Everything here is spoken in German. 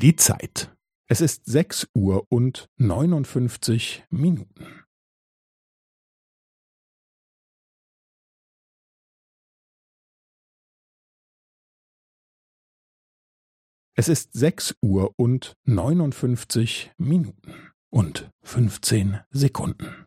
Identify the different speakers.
Speaker 1: Die Zeit. Es ist sechs Uhr und neunundfünfzig Minuten. Es ist sechs Uhr und neunundfünfzig Minuten und fünfzehn Sekunden.